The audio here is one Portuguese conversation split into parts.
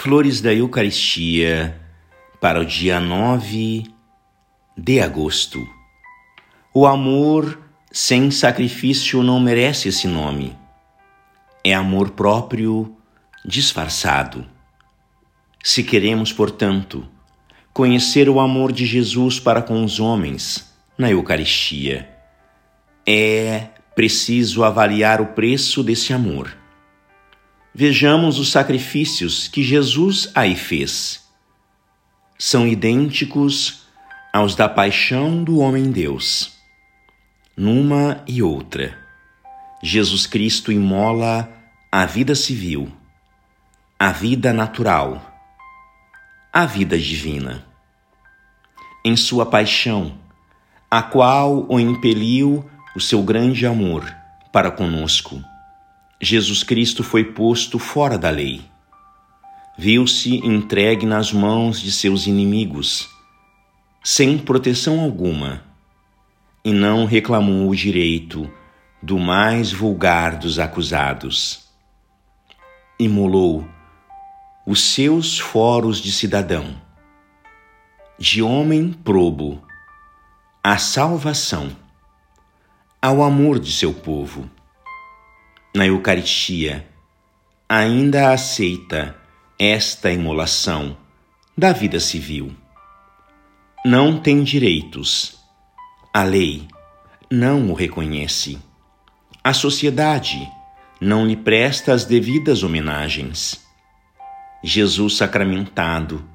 Flores da Eucaristia para o dia 9 de agosto. O amor sem sacrifício não merece esse nome. É amor próprio disfarçado. Se queremos, portanto, conhecer o amor de Jesus para com os homens na Eucaristia, é preciso avaliar o preço desse amor Vejamos os sacrifícios que Jesus aí fez. São idênticos aos da paixão do homem-deus. Numa e outra, Jesus Cristo imola a vida civil, a vida natural, a vida divina. Em sua paixão, a qual o impeliu o seu grande amor para conosco Jesus Cristo foi posto fora da lei. Viu-se entregue nas mãos de seus inimigos, sem proteção alguma, e não reclamou o direito do mais vulgar dos acusados. Imolou os seus foros de cidadão, de homem probo, à salvação, ao amor de seu povo na Eucaristia, ainda aceita esta imolação da vida civil. Não tem direitos. A lei não o reconhece. A sociedade não lhe presta as devidas homenagens. Jesus sacramentado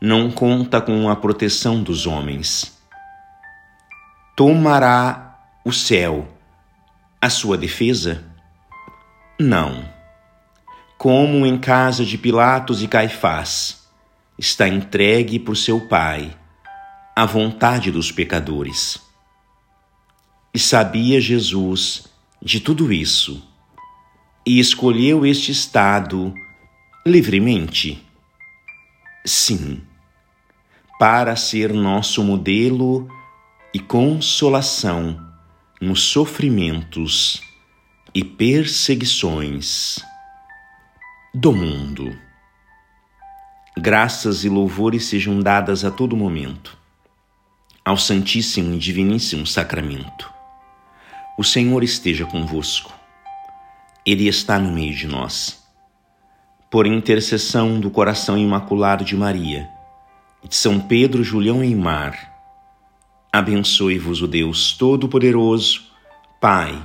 não conta com a proteção dos homens. Tomará o céu a sua defesa? Não. Como em casa de Pilatos e Caifás, está entregue por seu Pai à vontade dos pecadores. E sabia Jesus de tudo isso e escolheu este estado livremente? Sim, para ser nosso modelo e consolação nos sofrimentos e perseguições do mundo. Graças e louvores sejam dadas a todo momento ao Santíssimo e Diviníssimo Sacramento. O Senhor esteja convosco. Ele está no meio de nós. Por intercessão do coração imaculado de Maria e de São Pedro Julião Eimar, abençoe-vos o Deus Todo-Poderoso, Pai,